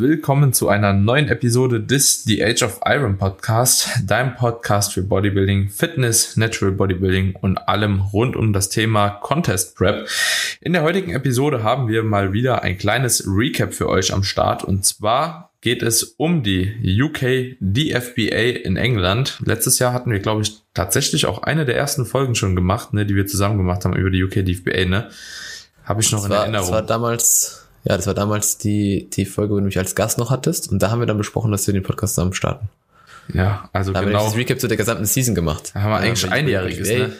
Willkommen zu einer neuen Episode des The Age of Iron Podcast, deinem Podcast für Bodybuilding, Fitness, Natural Bodybuilding und allem rund um das Thema Contest Prep. In der heutigen Episode haben wir mal wieder ein kleines Recap für euch am Start und zwar geht es um die UK DFBA in England. Letztes Jahr hatten wir, glaube ich, tatsächlich auch eine der ersten Folgen schon gemacht, ne, die wir zusammen gemacht haben über die UK DFBA, ne? Habe ich noch das in war, Erinnerung. Das war damals ja, das war damals die, die Folge, wo du mich als Gast noch hattest. Und da haben wir dann besprochen, dass wir den Podcast zusammen starten. Ja, also da genau. haben wir das Recap zu der gesamten Season gemacht. Da haben wir eigentlich ja, einjähriges, ne?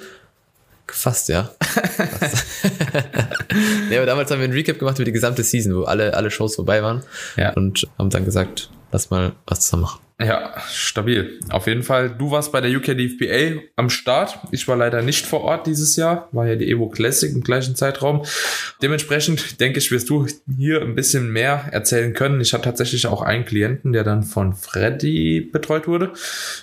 Fast, ja. Fast. nee, aber damals haben wir ein Recap gemacht über die gesamte Season, wo alle, alle Shows vorbei waren. Ja. Und haben dann gesagt, lass mal was zusammen machen. Ja, stabil. Auf jeden Fall. Du warst bei der UK DFBA am Start. Ich war leider nicht vor Ort dieses Jahr. War ja die Evo Classic im gleichen Zeitraum. Dementsprechend denke ich, wirst du hier ein bisschen mehr erzählen können. Ich hatte tatsächlich auch einen Klienten, der dann von Freddy betreut wurde.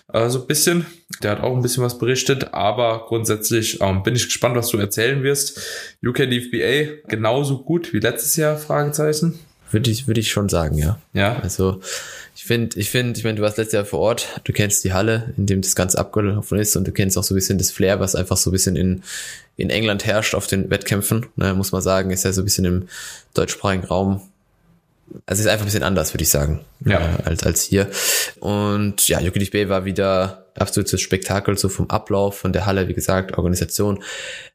Also ein bisschen. Der hat auch ein bisschen was berichtet. Aber grundsätzlich ähm, bin ich gespannt, was du erzählen wirst. UK DFBA genauso gut wie letztes Jahr? Fragezeichen. Würde ich, würde ich schon sagen, ja. Ja. Also, ich finde, ich finde, ich meine, du warst letztes Jahr vor Ort, du kennst die Halle, in dem das Ganze abgelaufen ist und du kennst auch so ein bisschen das Flair, was einfach so ein bisschen in, in England herrscht auf den Wettkämpfen, ne, muss man sagen, ist ja so ein bisschen im deutschsprachigen Raum. Also ist einfach ein bisschen anders, würde ich sagen, ja. äh, als, als hier. Und ja, Yuki Bay war wieder absolutes Spektakel, so vom Ablauf, von der Halle, wie gesagt, Organisation,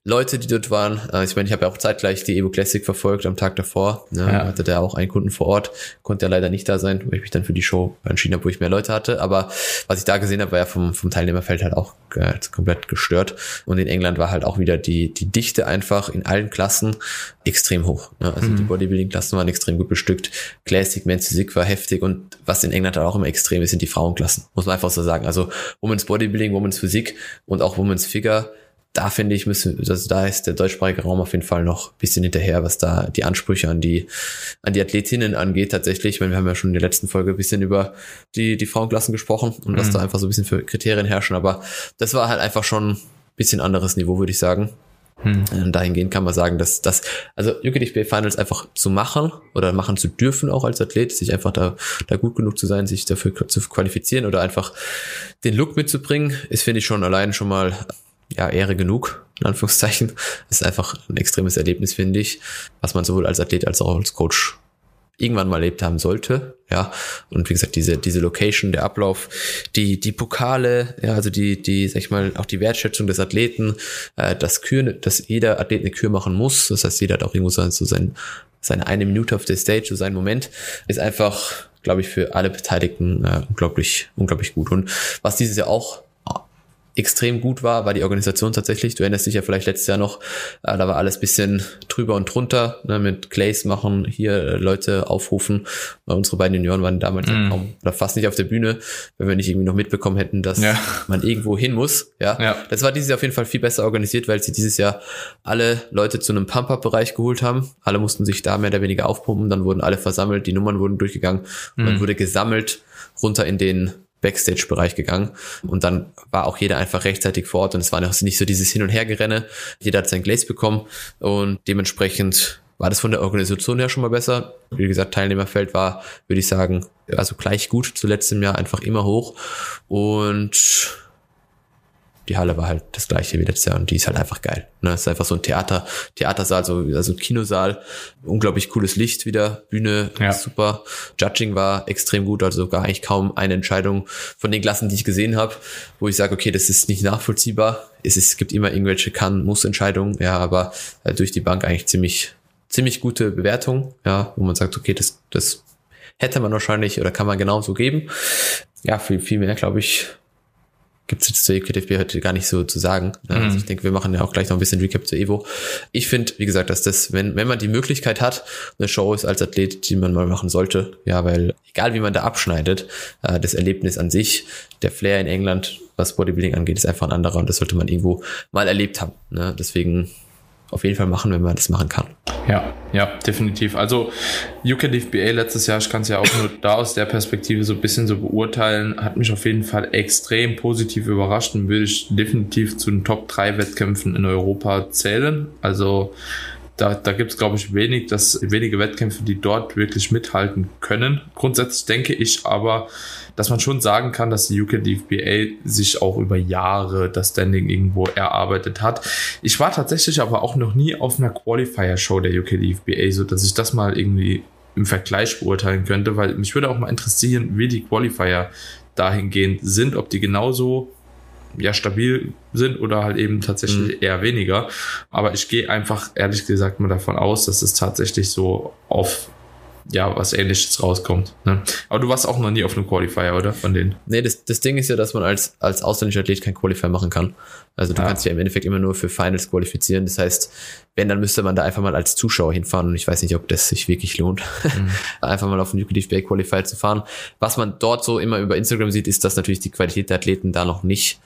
Leute, die dort waren. Äh, ich meine, ich habe ja auch zeitgleich die Evo Classic verfolgt am Tag davor. Ne? Ja. Hatte da auch einen Kunden vor Ort, konnte ja leider nicht da sein, weil ich mich dann für die Show entschieden habe, wo ich mehr Leute hatte. Aber was ich da gesehen habe, war ja vom, vom Teilnehmerfeld halt auch äh, komplett gestört. Und in England war halt auch wieder die, die Dichte einfach in allen Klassen extrem hoch. Ne? Also mhm. die Bodybuilding-Klassen waren extrem gut bestückt. Classic, Men's Physik war heftig und was in England auch immer extrem ist, sind die Frauenklassen. Muss man einfach so sagen. Also Women's Bodybuilding, Women's Physik und auch Women's Figure da finde ich, müssen, also da ist der deutschsprachige Raum auf jeden Fall noch ein bisschen hinterher, was da die Ansprüche an die, an die Athletinnen angeht, tatsächlich. Ich meine, wir haben ja schon in der letzten Folge ein bisschen über die, die Frauenklassen gesprochen und mhm. was da einfach so ein bisschen für Kriterien herrschen, aber das war halt einfach schon ein bisschen anderes Niveau, würde ich sagen. Hm. Und dahingehend kann man sagen, dass das, also UKDFB Finals einfach zu machen oder machen zu dürfen auch als Athlet, sich einfach da, da gut genug zu sein, sich dafür zu qualifizieren oder einfach den Look mitzubringen, ist, finde ich schon allein schon mal ja, Ehre genug, in Anführungszeichen. Das ist einfach ein extremes Erlebnis, finde ich, was man sowohl als Athlet als auch als Coach irgendwann mal erlebt haben sollte, ja. Und wie gesagt, diese, diese Location, der Ablauf, die, die Pokale, ja, also die, die, sag ich mal, auch die Wertschätzung des Athleten, äh, das Kür, dass jeder Athlet eine Kür machen muss. Das heißt, jeder hat auch irgendwo so, so sein, seine eine Minute auf der Stage, so sein Moment, ist einfach, glaube ich, für alle Beteiligten äh, unglaublich, unglaublich gut. Und was dieses Jahr auch extrem gut war, war die Organisation tatsächlich. Du erinnerst dich ja vielleicht letztes Jahr noch, äh, da war alles bisschen drüber und drunter, ne, mit Clays machen, hier äh, Leute aufrufen. Äh, unsere beiden Junioren waren damals mm. kaum oder fast nicht auf der Bühne, wenn wir nicht irgendwie noch mitbekommen hätten, dass ja. man irgendwo hin muss. Ja? ja, das war dieses Jahr auf jeden Fall viel besser organisiert, weil sie dieses Jahr alle Leute zu einem Pump-Up-Bereich geholt haben. Alle mussten sich da mehr oder weniger aufpumpen, dann wurden alle versammelt, die Nummern wurden durchgegangen und mm. dann wurde gesammelt runter in den Backstage-Bereich gegangen und dann war auch jeder einfach rechtzeitig vor Ort und es war nicht so dieses Hin- und Hergerenne. Jeder hat sein Gläs bekommen und dementsprechend war das von der Organisation her schon mal besser. Wie gesagt, Teilnehmerfeld war, würde ich sagen, also gleich gut zuletzt im Jahr, einfach immer hoch und die Halle war halt das gleiche wie letztes Jahr und die ist halt einfach geil. Ne? Es ist einfach so ein Theater, Theatersaal, so, also ein Kinosaal, unglaublich cooles Licht wieder, Bühne, ja. super. Judging war extrem gut, also gar eigentlich kaum eine Entscheidung von den Klassen, die ich gesehen habe, wo ich sage, okay, das ist nicht nachvollziehbar. Es, ist, es gibt immer irgendwelche Kann-Muss-Entscheidungen, ja, aber äh, durch die Bank eigentlich ziemlich, ziemlich gute Bewertung, ja, wo man sagt, okay, das, das hätte man wahrscheinlich oder kann man genauso geben. Ja, viel, viel mehr, glaube ich, gibt es jetzt zur EQTFB heute gar nicht so zu sagen. Ne? Also mhm. ich denke, wir machen ja auch gleich noch ein bisschen Recap zur Evo. Ich finde, wie gesagt, dass das, wenn, wenn man die Möglichkeit hat, eine Show ist als Athlet, die man mal machen sollte, ja, weil egal wie man da abschneidet, äh, das Erlebnis an sich, der Flair in England, was Bodybuilding angeht, ist einfach ein anderer und das sollte man irgendwo mal erlebt haben. Ne? Deswegen auf jeden Fall machen, wenn man das machen kann. Ja, ja, definitiv. Also UKDFBA letztes Jahr, ich kann es ja auch nur da aus der Perspektive so ein bisschen so beurteilen, hat mich auf jeden Fall extrem positiv überrascht und würde ich definitiv zu den Top 3 Wettkämpfen in Europa zählen. Also da, da gibt es, glaube ich, wenig, dass, wenige Wettkämpfe, die dort wirklich mithalten können. Grundsätzlich denke ich aber, dass man schon sagen kann, dass die UK DFBA sich auch über Jahre das Standing irgendwo erarbeitet hat. Ich war tatsächlich aber auch noch nie auf einer Qualifier-Show der UK DFBA, so dass ich das mal irgendwie im Vergleich beurteilen könnte, weil mich würde auch mal interessieren, wie die Qualifier dahingehend sind, ob die genauso ja stabil sind oder halt eben tatsächlich mhm. eher weniger. Aber ich gehe einfach ehrlich gesagt mal davon aus, dass es tatsächlich so auf ja, was ähnliches rauskommt. Ne? Aber du warst auch noch nie auf einem Qualifier, oder? Von denen? Nee, das, das Ding ist ja, dass man als, als ausländischer Athlet kein Qualifier machen kann. Also du ja. kannst ja im Endeffekt immer nur für Finals qualifizieren. Das heißt, wenn, dann müsste man da einfach mal als Zuschauer hinfahren und ich weiß nicht, ob das sich wirklich lohnt, mhm. einfach mal auf den UKDF Bay Qualifier zu fahren. Was man dort so immer über Instagram sieht, ist, dass natürlich die Qualität der Athleten da noch nicht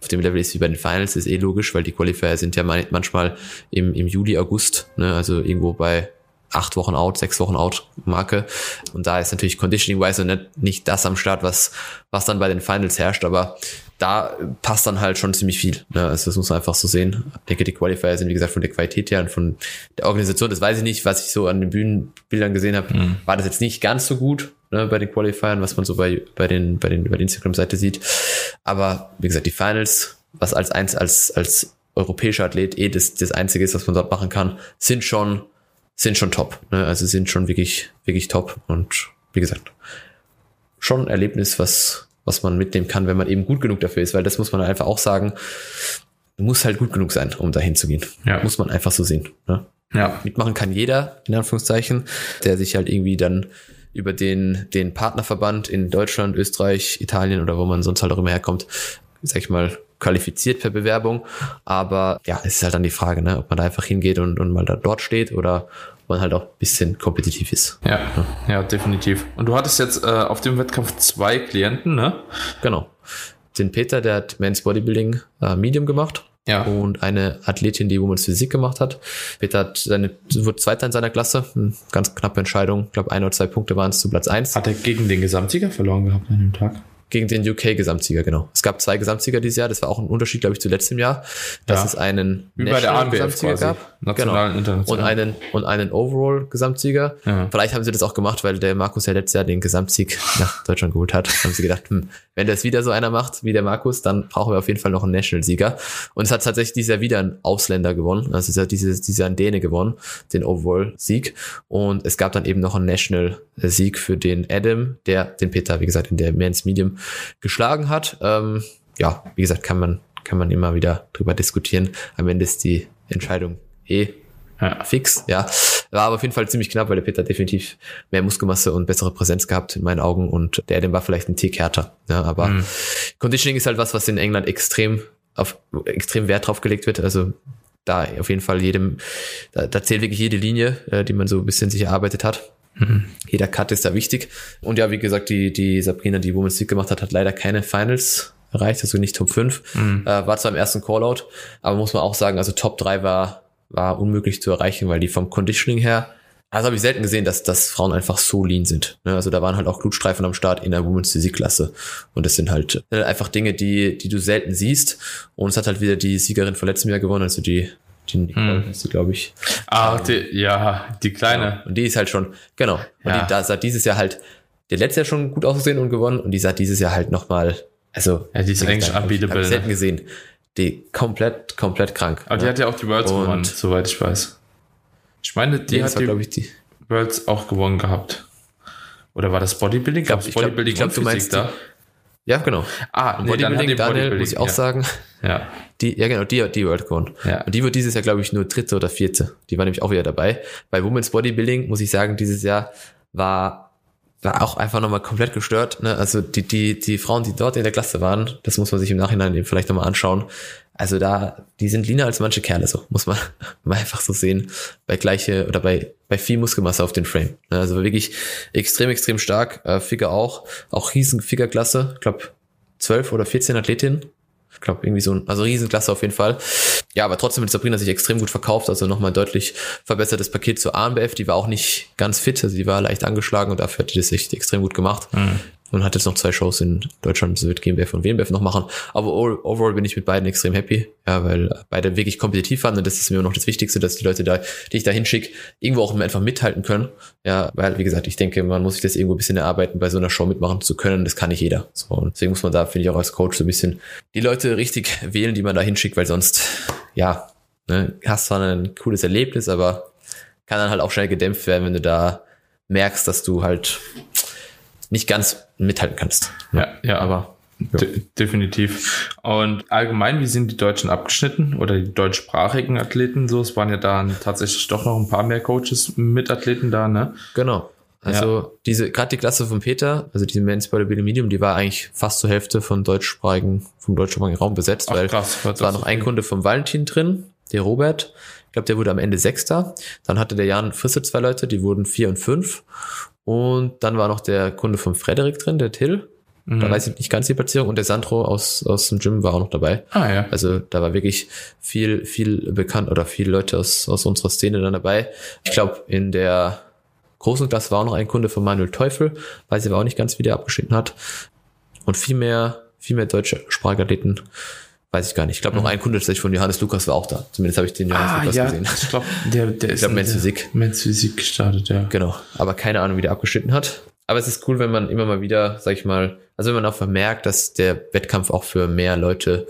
auf dem Level ist wie bei den Finals, ist eh logisch, weil die Qualifier sind ja manchmal im, im Juli, August, ne, also irgendwo bei acht Wochen out, sechs Wochen out Marke. Und da ist natürlich Conditioning-wise nicht, nicht das am Start, was, was dann bei den Finals herrscht, aber da passt dann halt schon ziemlich viel. Ne? Also das muss man einfach so sehen. Ich denke, die Qualifier sind, wie gesagt, von der Qualität her und von der Organisation, das weiß ich nicht, was ich so an den Bühnenbildern gesehen habe, mhm. war das jetzt nicht ganz so gut ne, bei den Qualifiern, was man so bei, bei den, bei den, bei der Instagram-Seite sieht. Aber wie gesagt, die Finals, was als eins, als, als europäischer Athlet eh das, das einzige ist, was man dort machen kann, sind schon, sind schon top. Ne? Also sind schon wirklich, wirklich top. Und wie gesagt, schon ein Erlebnis, was, was man mitnehmen kann, wenn man eben gut genug dafür ist, weil das muss man einfach auch sagen, du musst halt gut genug sein, um dahin zu gehen. Ja. Muss man einfach so sehen. Ne? Ja. Mitmachen kann jeder, in Anführungszeichen, der sich halt irgendwie dann über den, den Partnerverband in Deutschland, Österreich, Italien oder wo man sonst halt auch immer herkommt, sag ich mal, qualifiziert per Bewerbung. Aber ja, es ist halt dann die Frage, ne, ob man da einfach hingeht und, und mal da dort steht oder ob man halt auch ein bisschen kompetitiv ist. Ja, ja, ja definitiv. Und du hattest jetzt äh, auf dem Wettkampf zwei Klienten, ne? Genau. Den Peter, der hat Men's Bodybuilding äh, Medium gemacht ja. Und eine Athletin, die Women's Physik gemacht hat. Peter hat seine, wurde Zweiter in seiner Klasse. Ganz knappe Entscheidung. Ich glaube, ein oder zwei Punkte waren es zu Platz eins. Hat er gegen den Gesamtsieger verloren gehabt an dem Tag? Gegen den UK-Gesamtsieger, genau. Es gab zwei Gesamtsieger dieses Jahr, das war auch ein Unterschied, glaube ich, zu letztem Jahr, dass ja. es einen National-Gesamtsieger gab. National genau. Und einen, und einen Overall-Gesamtsieger. Ja. Vielleicht haben sie das auch gemacht, weil der Markus ja letztes Jahr den Gesamtsieg nach Deutschland geholt hat. haben sie gedacht, hm, wenn das wieder so einer macht wie der Markus, dann brauchen wir auf jeden Fall noch einen National-Sieger. Und es hat tatsächlich dieses Jahr wieder ein Ausländer gewonnen. Also es hat dieses, dieses Jahr ein Däne gewonnen, den Overall-Sieg. Und es gab dann eben noch einen National-Sieg für den Adam, der den Peter, wie gesagt, in der Men's Medium geschlagen hat. Ähm, ja, wie gesagt, kann man, kann man immer wieder drüber diskutieren. Am Ende ist die Entscheidung eh ja. fix, ja. War aber auf jeden Fall ziemlich knapp, weil der Peter definitiv mehr Muskelmasse und bessere Präsenz gehabt in meinen Augen und der Adam war vielleicht ein Tick härter. Ja, aber mhm. Conditioning ist halt was, was in England extrem auf extrem Wert drauf gelegt wird. Also da auf jeden Fall jedem, da, da zählt wirklich jede Linie, äh, die man so ein bisschen sich erarbeitet hat. Mhm. Jeder Cut ist da wichtig. Und ja, wie gesagt, die, die Sabrina, die Women's League gemacht hat, hat leider keine Finals erreicht, also nicht Top 5. Mhm. Äh, war zwar im ersten Callout, aber muss man auch sagen, also Top 3 war, war unmöglich zu erreichen, weil die vom Conditioning her, also habe ich selten gesehen, dass, dass Frauen einfach so lean sind. Ne? Also da waren halt auch Glutstreifen am Start in der Women's Physik-Klasse. Und das sind halt einfach Dinge, die, die du selten siehst. Und es hat halt wieder die Siegerin von letztem Jahr gewonnen, also die die Nicole hm. ist sie, glaube ich. Ah, ähm, die, ja, die kleine. Genau. Und die ist halt schon, genau. Und ja. die da sah dieses Jahr halt, der letzte Jahr schon gut ausgesehen und gewonnen und die sah dieses Jahr halt nochmal, also. Ja, die ist eigentlich unbeatable. Ich selten gesehen. Die komplett, komplett krank. Aber ja. die hat ja auch die Worlds und gewonnen, soweit ich weiß. Ich meine, die hat war, die, ich, die Worlds auch gewonnen gehabt. Oder war das Bodybuilding? Ich glaube, Bodybuilding ich glaub, du meinst da? Ja, genau. Ah, nee, Bodybuilding, Daniel, muss ich auch ja. sagen. Ja. Die, ja, genau, die hat die World gewonnen. Ja. Und die wird dieses Jahr, glaube ich, nur dritte oder vierte. Die war nämlich auch wieder dabei. Bei Women's Bodybuilding, muss ich sagen, dieses Jahr war war auch einfach nochmal komplett gestört. Ne? Also die, die, die Frauen, die dort in der Klasse waren, das muss man sich im Nachhinein eben vielleicht nochmal anschauen. Also da, die sind leaner als manche Kerle, so muss man mal einfach so sehen. Bei gleiche oder bei, bei viel Muskelmasse auf den Frame. Also wirklich extrem, extrem stark. Äh, Figure auch, auch riesen Figure-Klasse. Ich glaube, 12 oder 14 Athletinnen. Ich glaube, irgendwie so ein, also Riesenklasse auf jeden Fall. Ja, aber trotzdem hat Sabrina sich extrem gut verkauft, also nochmal deutlich verbessertes Paket zur ANBF. Die war auch nicht ganz fit, also die war leicht angeschlagen und dafür hat die das echt extrem gut gemacht. Mhm und hat jetzt noch zwei Shows in Deutschland. Das wird GmbF und WMBF noch machen. Aber overall bin ich mit beiden extrem happy. Ja, weil beide wirklich kompetitiv waren und das ist mir noch das Wichtigste, dass die Leute da, die ich da hinschicke, irgendwo auch einfach mithalten können. Ja, weil, wie gesagt, ich denke, man muss sich das irgendwo ein bisschen erarbeiten, bei so einer Show mitmachen zu können. Das kann nicht jeder. So, und deswegen muss man da, finde ich, auch als Coach so ein bisschen die Leute richtig wählen, die man da hinschickt, weil sonst, ja, ne, hast zwar ein cooles Erlebnis, aber kann dann halt auch schnell gedämpft werden, wenn du da merkst, dass du halt nicht ganz mithalten kannst. Ja, ja, aber De definitiv. Und allgemein, wie sind die Deutschen abgeschnitten oder die deutschsprachigen Athleten so? Es waren ja dann tatsächlich doch noch ein paar mehr Coaches mit Athleten da, ne? Genau. Also ja. diese, gerade die Klasse von Peter, also diese Men's Bodybuilding Medium, die war eigentlich fast zur Hälfte von deutschsprachigen, vom deutschsprachigen Raum besetzt, Ach, weil krass, es war noch ein Kunde vom Valentin drin, der Robert. Ich glaube, der wurde am Ende Sechster. Dann hatte der Jan Frisse zwei Leute, die wurden vier und fünf. Und dann war noch der Kunde von Frederik drin, der Till. Mhm. Da weiß ich nicht ganz die Platzierung. Und der Sandro aus, aus dem Gym war auch noch dabei. Ah, ja. Also da war wirklich viel, viel bekannt oder viele Leute aus, aus unserer Szene dann dabei. Ich glaube, in der großen Klasse war auch noch ein Kunde von Manuel Teufel. Weiß ich aber auch nicht ganz, wie der abgeschnitten hat. Und viel mehr, viel mehr deutsche Sprachathleten Weiß ich gar nicht. Ich glaube, noch mhm. ein Kunde tatsächlich von Johannes Lukas war auch da. Zumindest habe ich den Johannes ah, Lukas ja, gesehen. Ich glaube, der, der ist ich glaub, Men's Physik. Men's Physik gestartet, ja. Genau. Aber keine Ahnung, wie der abgeschnitten hat. Aber es ist cool, wenn man immer mal wieder, sag ich mal, also wenn man auch vermerkt, dass der Wettkampf auch für mehr Leute,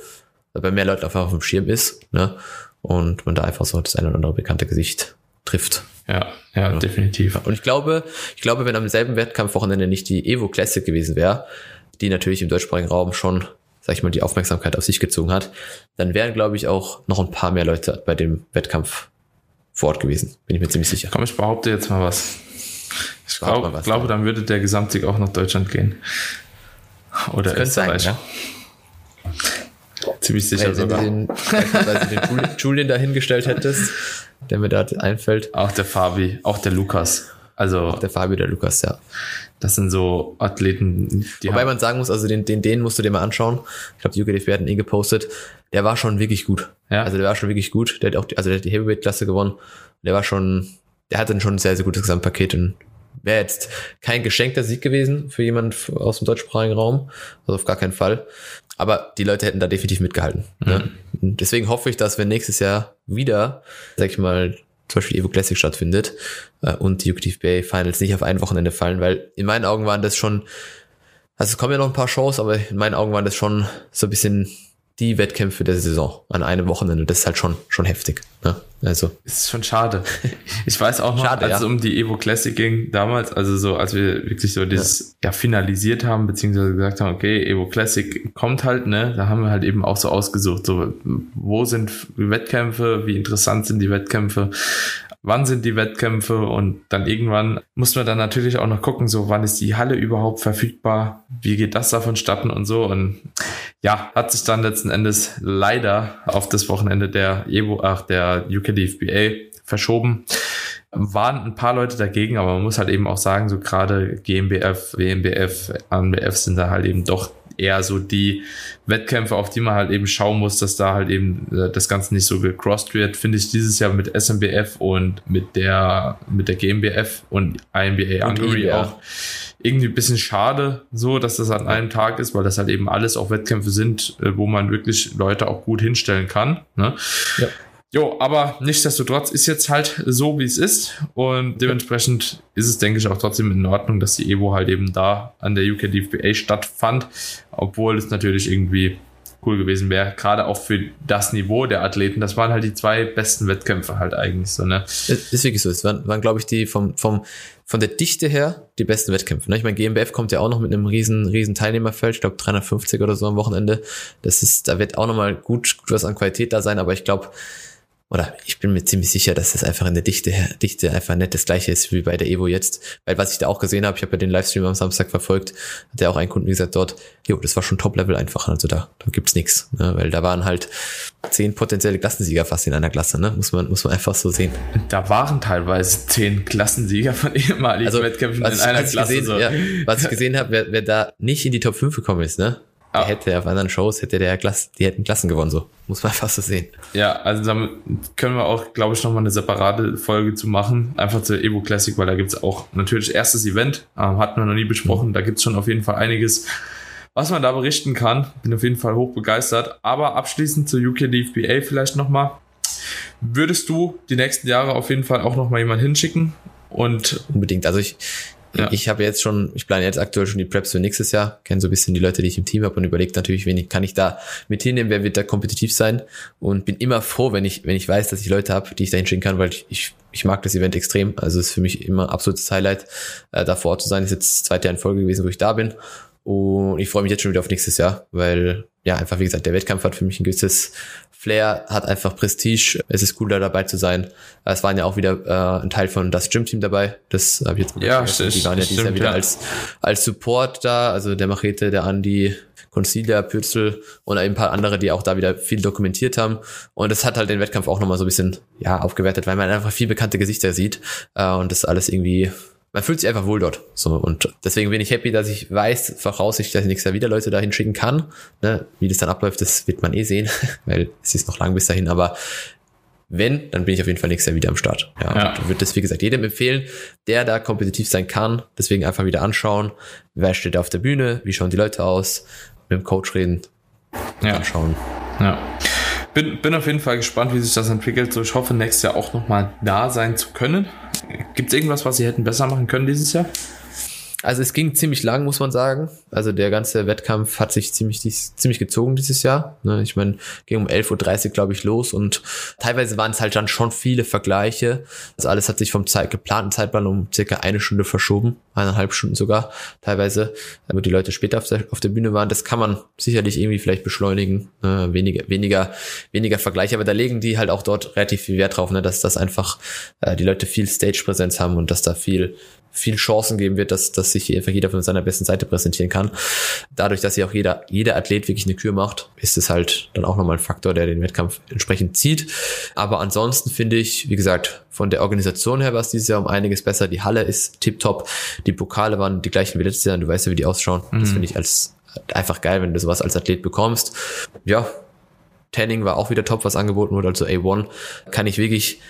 bei mehr Leuten einfach auf dem Schirm ist, ne? Und man da einfach so das eine oder andere bekannte Gesicht trifft. Ja, ja, ja, definitiv. Und ich glaube, ich glaube, wenn am selben Wettkampfwochenende nicht die Evo Classic gewesen wäre, die natürlich im deutschsprachigen Raum schon sag ich mal, die Aufmerksamkeit auf sich gezogen hat, dann wären, glaube ich, auch noch ein paar mehr Leute bei dem Wettkampf vor Ort gewesen. Bin ich mir ziemlich sicher. Komm, ich behaupte jetzt mal was. Ich glaub, was, glaube, dann würde der Gesamtsieg auch nach Deutschland gehen. Oder das Österreich. Sein, ja? Ziemlich sicher Weil, sogar. Wenn du den, den Julian dahingestellt hättest, der mir da einfällt. Auch der Fabi, auch der Lukas. Also auch der Fabi, der Lukas, ja. Das sind so Athleten, die Wobei man sagen muss, also den, den, den musst du dir mal anschauen. Ich glaube, die UGDFB hat ihn eh gepostet. Der war schon wirklich gut. Ja. Also der war schon wirklich gut. Der hat auch, die, also der hat die Heavyweight-Klasse gewonnen. Der war schon, der hatte schon ein sehr, sehr gutes Gesamtpaket und wäre jetzt kein geschenkter Sieg gewesen für jemand aus dem deutschsprachigen Raum. Also auf gar keinen Fall. Aber die Leute hätten da definitiv mitgehalten. Ne? Mhm. Deswegen hoffe ich, dass wir nächstes Jahr wieder, sag ich mal, zum Beispiel Evo Classic stattfindet äh, und die UKTFBA Finals nicht auf ein Wochenende fallen, weil in meinen Augen waren das schon, also es kommen ja noch ein paar Shows, aber in meinen Augen waren das schon so ein bisschen die Wettkämpfe der Saison an einem Wochenende. Das ist halt schon, schon heftig. Ne? Also. Es ist schon schade. Ich weiß auch noch, schade, als ja. es um die Evo Classic ging damals, also so, als wir wirklich so dieses, ja, ja finalisiert haben, beziehungsweise gesagt haben, okay, Evo Classic kommt halt, ne, da haben wir halt eben auch so ausgesucht, so, wo sind Wettkämpfe, wie interessant sind die Wettkämpfe, wann sind die Wettkämpfe und dann irgendwann muss man dann natürlich auch noch gucken, so wann ist die Halle überhaupt verfügbar, wie geht das da vonstatten und so und ja, hat sich dann letzten Endes leider auf das Wochenende der Evo, ach, der UKDFBA verschoben. Waren ein paar Leute dagegen, aber man muss halt eben auch sagen, so gerade GmbF, WMBF, ANBF sind da halt eben doch eher so die Wettkämpfe, auf die man halt eben schauen muss, dass da halt eben äh, das Ganze nicht so gecrossed wird, finde ich dieses Jahr mit SMBF und mit der, mit der GmbF und INBA Hungary auch irgendwie ein bisschen schade, so, dass das an einem Tag ist, weil das halt eben alles auch Wettkämpfe sind, äh, wo man wirklich Leute auch gut hinstellen kann. Ne? Ja. Jo, aber nichtsdestotrotz ist jetzt halt so, wie es ist. Und dementsprechend ist es, denke ich, auch trotzdem in Ordnung, dass die Evo halt eben da an der UK DFBA stattfand. Obwohl es natürlich irgendwie cool gewesen wäre, gerade auch für das Niveau der Athleten. Das waren halt die zwei besten Wettkämpfe halt eigentlich so, ne? Das ist wirklich so. Es waren, waren glaube ich, die vom, vom, von der Dichte her die besten Wettkämpfe. Ne? Ich meine, GmbF kommt ja auch noch mit einem riesen, riesen Teilnehmerfeld, ich glaube 350 oder so am Wochenende. Das ist, da wird auch nochmal gut, gut was an Qualität da sein, aber ich glaube, oder ich bin mir ziemlich sicher, dass das einfach in der Dichte, Dichte einfach nicht das gleiche ist wie bei der Evo jetzt. Weil was ich da auch gesehen habe, ich habe ja den Livestream am Samstag verfolgt, hat ja auch ein Kunden gesagt dort, jo, das war schon Top-Level einfach. Also da, da gibt's nichts. Ne? Weil da waren halt zehn potenzielle Klassensieger fast in einer Klasse, ne? Muss man, muss man einfach so sehen. Da waren teilweise zehn Klassensieger von ehemaligen also, Wettkämpfen in einer Klasse. Gesehen, so. ja, was ich gesehen habe, wer, wer da nicht in die Top 5 gekommen ist, ne? Der ah. hätte auf anderen Shows, hätte der Klasse, die hätten Klassen gewonnen, so. Muss man fast so sehen. Ja, also damit können wir auch, glaube ich, nochmal eine separate Folge zu machen. Einfach zur Evo Classic, weil da gibt's auch natürlich erstes Event, ähm, hatten wir noch nie besprochen. Mhm. Da gibt's schon auf jeden Fall einiges, was man da berichten kann. Bin auf jeden Fall hoch begeistert. Aber abschließend zur UK DFBA vielleicht nochmal. Würdest du die nächsten Jahre auf jeden Fall auch nochmal jemanden hinschicken? Und unbedingt. Also ich, ja. Ich habe jetzt schon, ich plane jetzt aktuell schon die Preps für nächstes Jahr, kenne so ein bisschen die Leute, die ich im Team habe und überlege natürlich, wen kann ich da mit hinnehmen, wer wird da kompetitiv sein und bin immer froh, wenn ich, wenn ich weiß, dass ich Leute habe, die ich da hinschicken kann, weil ich, ich, ich mag das Event extrem. Also es ist für mich immer absolutes Highlight, äh, da vor Ort zu sein. Das ist jetzt das zweite Jahr in Folge gewesen, wo ich da bin. Und ich freue mich jetzt schon wieder auf nächstes Jahr, weil ja, einfach wie gesagt, der Wettkampf hat für mich ein gewisses Flair, hat einfach Prestige. Es ist cool, da dabei zu sein. Es waren ja auch wieder äh, ein Teil von das Gym-Team dabei. Das habe ich jetzt mal ja, ist, Die waren ja dieses Jahr wieder ja. als, als Support da. Also der Machete, der Andi, Concilia, Pürzel und ein paar andere, die auch da wieder viel dokumentiert haben. Und das hat halt den Wettkampf auch nochmal so ein bisschen ja, aufgewertet, weil man einfach viel bekannte Gesichter sieht äh, und das alles irgendwie man fühlt sich einfach wohl dort. So, und deswegen bin ich happy, dass ich weiß, voraussichtlich, dass ich nächstes Jahr wieder Leute dahin schicken kann. Ne? Wie das dann abläuft, das wird man eh sehen, weil es ist noch lang bis dahin, aber wenn, dann bin ich auf jeden Fall nächstes Jahr wieder am Start. Ja, ja. Und würde das, wie gesagt, jedem empfehlen, der da kompetitiv sein kann. Deswegen einfach wieder anschauen. Wer steht da auf der Bühne? Wie schauen die Leute aus? Mit dem Coach reden. Ja. Anschauen. Ja. Bin, bin auf jeden Fall gespannt, wie sich das entwickelt. So, ich hoffe, nächstes Jahr auch nochmal da sein zu können. Gibt es irgendwas, was sie hätten besser machen können dieses Jahr? Also es ging ziemlich lang, muss man sagen. Also der ganze Wettkampf hat sich ziemlich, ziemlich gezogen dieses Jahr. Ne? Ich meine, ging um 11.30 Uhr, glaube ich, los und teilweise waren es halt dann schon viele Vergleiche. Also alles hat sich vom Zeit, geplanten Zeitplan um circa eine Stunde verschoben, eineinhalb Stunden sogar teilweise, wo die Leute später auf der, auf der Bühne waren. Das kann man sicherlich irgendwie vielleicht beschleunigen. Ne? Weniger, weniger, weniger Vergleiche, aber da legen die halt auch dort relativ viel Wert drauf, ne? dass das einfach äh, die Leute viel Stage-Präsenz haben und dass da viel viel Chancen geben wird, dass, dass sich einfach jeder von seiner besten Seite präsentieren kann. Dadurch, dass sich auch jeder, jeder Athlet wirklich eine Kür macht, ist es halt dann auch nochmal ein Faktor, der den Wettkampf entsprechend zieht. Aber ansonsten finde ich, wie gesagt, von der Organisation her war es dieses Jahr um einiges besser. Die Halle ist tipptopp. Die Pokale waren die gleichen wie letztes Jahr. Du weißt ja, wie die ausschauen. Mhm. Das finde ich als einfach geil, wenn du sowas als Athlet bekommst. Ja, Tanning war auch wieder top, was angeboten wurde, also A1. Kann ich wirklich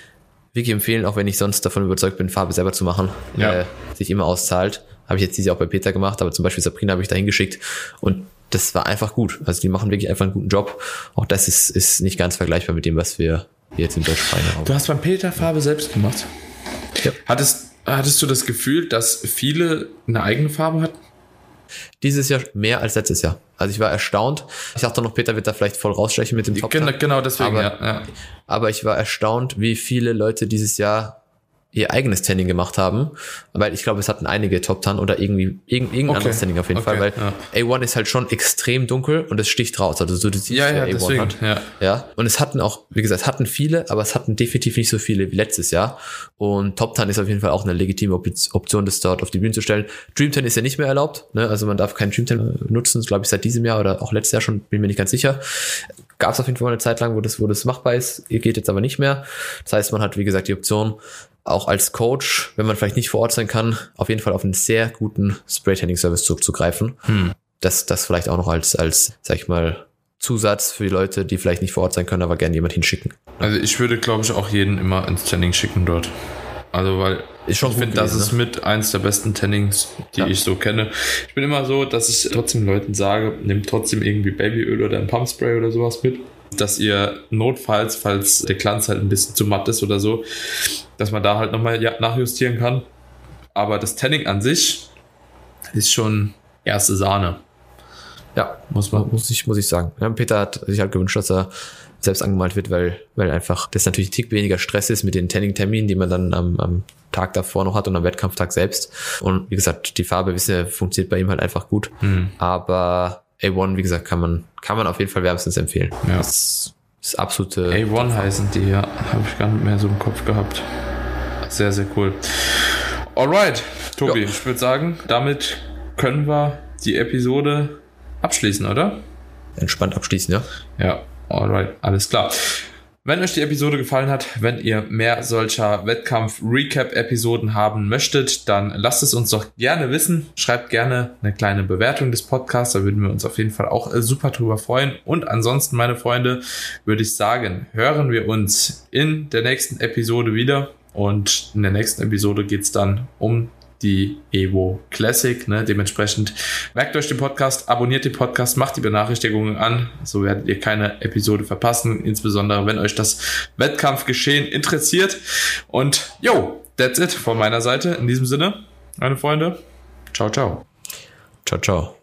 wirklich empfehlen, auch wenn ich sonst davon überzeugt bin, Farbe selber zu machen, ja. äh, sich immer auszahlt. Habe ich jetzt diese auch bei Peter gemacht, aber zum Beispiel Sabrina habe ich da hingeschickt und das war einfach gut. Also die machen wirklich einfach einen guten Job. Auch das ist, ist nicht ganz vergleichbar mit dem, was wir jetzt im Deutschsprachigen haben. Du hast beim Peter Farbe selbst gemacht? Ja. Hattest, hattest du das Gefühl, dass viele eine eigene Farbe hatten? Dieses Jahr mehr als letztes Jahr. Also ich war erstaunt. Ich dachte noch, Peter wird da vielleicht voll rausstechen mit dem Top. Genau, genau deswegen, aber, ja, ja. aber ich war erstaunt, wie viele Leute dieses Jahr ihr eigenes Tanning gemacht haben, weil ich glaube, es hatten einige Top Tan oder irgendwie irgendein, irgendein okay. anderes Tanning auf jeden okay, Fall, weil ja. A1 ist halt schon extrem dunkel und es sticht raus, also so du siehst, ja, ja, A1 deswegen, hat. Ja. ja, und es hatten auch, wie gesagt, hatten viele, aber es hatten definitiv nicht so viele wie letztes Jahr und Top Tan ist auf jeden Fall auch eine legitime Option, das dort auf die Bühne zu stellen. Dream Tan ist ja nicht mehr erlaubt, ne? also man darf keinen Dream Tan nutzen, glaube ich seit diesem Jahr oder auch letztes Jahr schon, bin mir nicht ganz sicher. Gab es auf jeden Fall eine Zeit lang, wo das, wo das machbar ist, geht jetzt aber nicht mehr. Das heißt, man hat, wie gesagt, die Option, auch als Coach, wenn man vielleicht nicht vor Ort sein kann, auf jeden Fall auf einen sehr guten Spray-Tanning-Service zurückzugreifen. Hm. Das, das vielleicht auch noch als, als, sag ich mal, Zusatz für die Leute, die vielleicht nicht vor Ort sein können, aber gerne jemand hinschicken. Also ich würde, glaube ich, auch jeden immer ins Tanning schicken dort. Also weil ich finde, das ist ne? mit eins der besten Tannings, die ja. ich so kenne. Ich bin immer so, dass ich trotzdem Leuten sage, nehmt trotzdem irgendwie Babyöl oder ein Pumpspray oder sowas mit dass ihr notfalls, falls der Glanz halt ein bisschen zu matt ist oder so, dass man da halt nochmal nachjustieren kann. Aber das Tanning an sich ist schon erste Sahne. Ja, muss man, muss ich, muss ich sagen. Ja, Peter hat sich halt gewünscht, dass er selbst angemalt wird, weil, weil einfach das natürlich ein Tick weniger Stress ist mit den Tanning-Terminen, die man dann am, am Tag davor noch hat und am Wettkampftag selbst. Und wie gesagt, die Farbe, wissen wir, funktioniert bei ihm halt einfach gut. Hm. Aber A1, wie gesagt, kann man, kann man auf jeden Fall wärmstens empfehlen. Ja. Das ist absolute. A1 heißen die, ja. Habe ich gar nicht mehr so im Kopf gehabt. Sehr, sehr cool. Alright, Tobi, ja. ich würde sagen, damit können wir die Episode abschließen, oder? Entspannt abschließen, ja. Ja, alright, alles klar. Wenn euch die Episode gefallen hat, wenn ihr mehr solcher Wettkampf-Recap-Episoden haben möchtet, dann lasst es uns doch gerne wissen. Schreibt gerne eine kleine Bewertung des Podcasts, da würden wir uns auf jeden Fall auch äh, super drüber freuen. Und ansonsten, meine Freunde, würde ich sagen, hören wir uns in der nächsten Episode wieder. Und in der nächsten Episode geht es dann um die Evo Classic. Ne? Dementsprechend merkt euch den Podcast, abonniert den Podcast, macht die Benachrichtigungen an, so werdet ihr keine Episode verpassen, insbesondere wenn euch das Wettkampfgeschehen interessiert. Und yo, that's it von meiner Seite. In diesem Sinne, meine Freunde, ciao, ciao. Ciao, ciao.